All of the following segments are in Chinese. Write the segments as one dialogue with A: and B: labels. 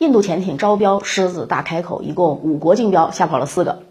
A: 印度潜艇招标狮子大开口，一共五国竞标，吓跑了四个。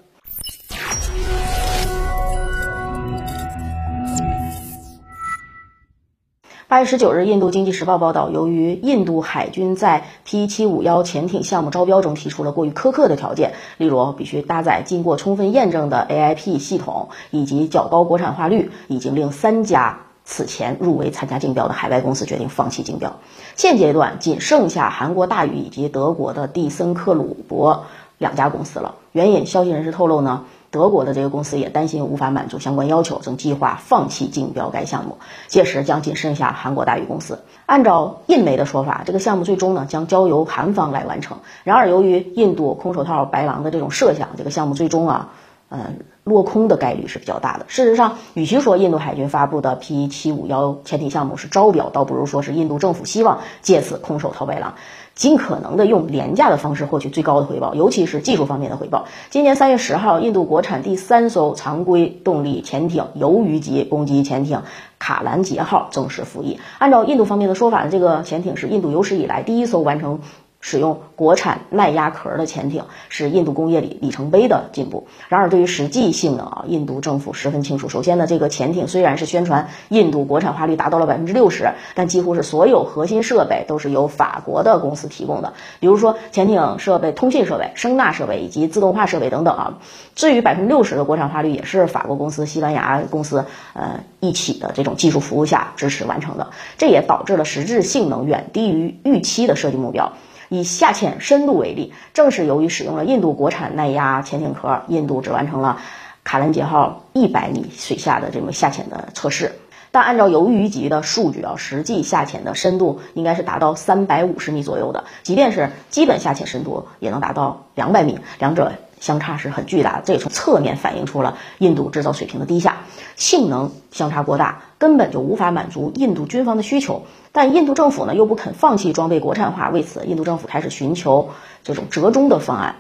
A: 八月十九日，印度经济时报报道，由于印度海军在 P 七五幺潜艇项目招标中提出了过于苛刻的条件，例如必须搭载经过充分验证的 AIP 系统以及较高国产化率，已经令三家此前入围参加竞标的海外公司决定放弃竞标。现阶段仅剩下韩国大宇以及德国的蒂森克鲁伯两家公司了。援引消息人士透露呢。德国的这个公司也担心无法满足相关要求，正计划放弃竞标该项目。届时将仅剩下韩国大宇公司。按照印媒的说法，这个项目最终呢将交由韩方来完成。然而，由于印度空手套白狼的这种设想，这个项目最终啊，嗯，落空的概率是比较大的。事实上，与其说印度海军发布的 P 七五幺潜艇项目是招标，倒不如说是印度政府希望借此空手套白狼。尽可能的用廉价的方式获取最高的回报，尤其是技术方面的回报。今年三月十号，印度国产第三艘常规动力潜艇“鱿鱼级”攻击潜艇“卡兰杰号”正式服役。按照印度方面的说法，这个潜艇是印度有史以来第一艘完成。使用国产耐压壳的潜艇是印度工业里里程碑的进步。然而，对于实际性能啊，印度政府十分清楚。首先呢，这个潜艇虽然是宣传印度国产化率达到了百分之六十，但几乎是所有核心设备都是由法国的公司提供的，比如说潜艇设备、通信设备、声纳设备以及自动化设备等等啊。至于百分之六十的国产化率，也是法国公司、西班牙公司呃一起的这种技术服务下支持完成的。这也导致了实质性能远低于预期的设计目标。以下潜深度为例，正是由于使用了印度国产耐压潜艇壳，印度只完成了卡兰杰号一百米水下的这么下潜的测试。但按照鱿鱼级的数据啊，实际下潜的深度应该是达到三百五十米左右的，即便是基本下潜深度也能达到两百米，两者。相差是很巨大的，这也从侧面反映出了印度制造水平的低下，性能相差过大，根本就无法满足印度军方的需求。但印度政府呢又不肯放弃装备国产化，为此，印度政府开始寻求这种折中的方案。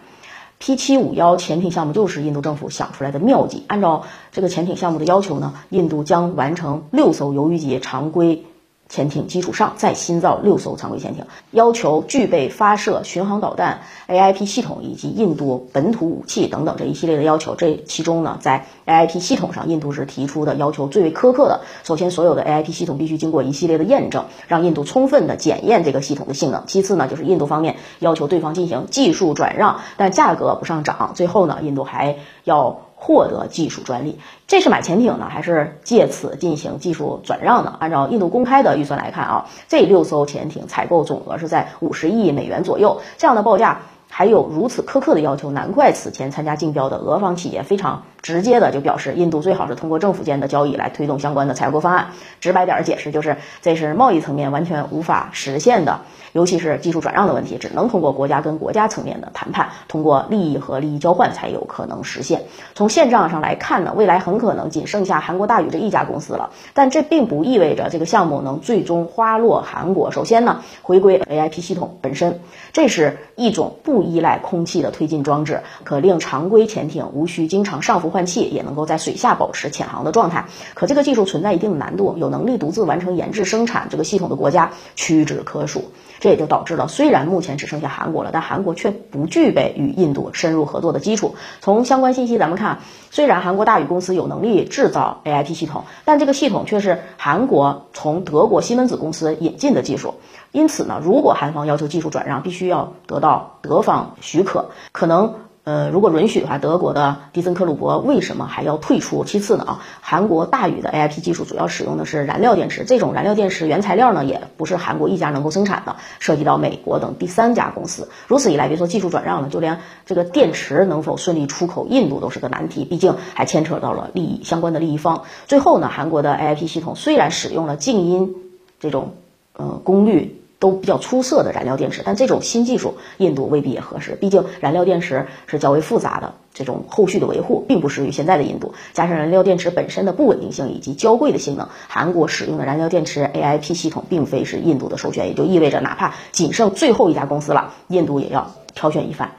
A: P 七五幺潜艇项目就是印度政府想出来的妙计。按照这个潜艇项目的要求呢，印度将完成六艘鱿鱼级常规。潜艇基础上再新造六艘常规潜艇，要求具备发射巡航导弹 AIP 系统以及印度本土武器等等这一系列的要求。这其中呢，在 AIP 系统上，印度是提出的要求最为苛刻的。首先，所有的 AIP 系统必须经过一系列的验证，让印度充分的检验这个系统的性能。其次呢，就是印度方面要求对方进行技术转让，但价格不上涨。最后呢，印度还要。获得技术专利，这是买潜艇呢，还是借此进行技术转让呢？按照印度公开的预算来看啊，这六艘潜艇采购总额是在五十亿美元左右，这样的报价还有如此苛刻的要求，难怪此前参加竞标的俄方企业非常。直接的就表示，印度最好是通过政府间的交易来推动相关的采购方案。直白点儿解释就是，这是贸易层面完全无法实现的，尤其是技术转让的问题，只能通过国家跟国家层面的谈判，通过利益和利益交换才有可能实现。从现状上来看呢，未来很可能仅剩下韩国大宇这一家公司了。但这并不意味着这个项目能最终花落韩国。首先呢，回归 AIP 系统本身，这是一种不依赖空气的推进装置，可令常规潜艇无需经常上浮。换气也能够在水下保持潜航的状态，可这个技术存在一定的难度，有能力独自完成研制生产这个系统的国家屈指可数。这也就导致了，虽然目前只剩下韩国了，但韩国却不具备与印度深入合作的基础。从相关信息咱们看，虽然韩国大宇公司有能力制造 AIP 系统，但这个系统却是韩国从德国西门子公司引进的技术。因此呢，如果韩方要求技术转让，必须要得到德方许可，可能。呃，如果允许的话，德国的迪森克鲁伯为什么还要退出？其次呢，啊，韩国大宇的 AIP 技术主要使用的是燃料电池，这种燃料电池原材料呢，也不是韩国一家能够生产的，涉及到美国等第三家公司。如此一来，别说技术转让了，就连这个电池能否顺利出口印度都是个难题，毕竟还牵扯到了利益相关的利益方。最后呢，韩国的 AIP 系统虽然使用了静音这种，呃，功率。都比较出色的燃料电池，但这种新技术印度未必也合适。毕竟燃料电池是较为复杂的，这种后续的维护并不适于现在的印度。加上燃料电池本身的不稳定性以及娇贵的性能，韩国使用的燃料电池 AIP 系统并非是印度的首选，也就意味着哪怕仅剩最后一家公司了，印度也要挑选一番。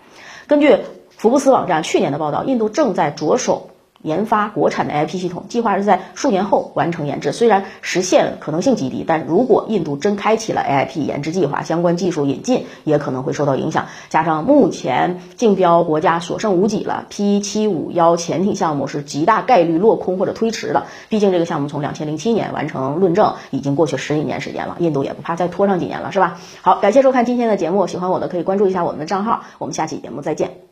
A: 根据福布斯网站去年的报道，印度正在着手。研发国产的 AIP 系统，计划是在数年后完成研制。虽然实现可能性极低，但如果印度真开启了 AIP 研制计划，相关技术引进也可能会受到影响。加上目前竞标国家所剩无几了，P 七五幺潜艇项目是极大概率落空或者推迟的。毕竟这个项目从两千零七年完成论证，已经过去十几年时间了，印度也不怕再拖上几年了，是吧？好，感谢收看今天的节目，喜欢我的可以关注一下我们的账号，我们下期节目再见。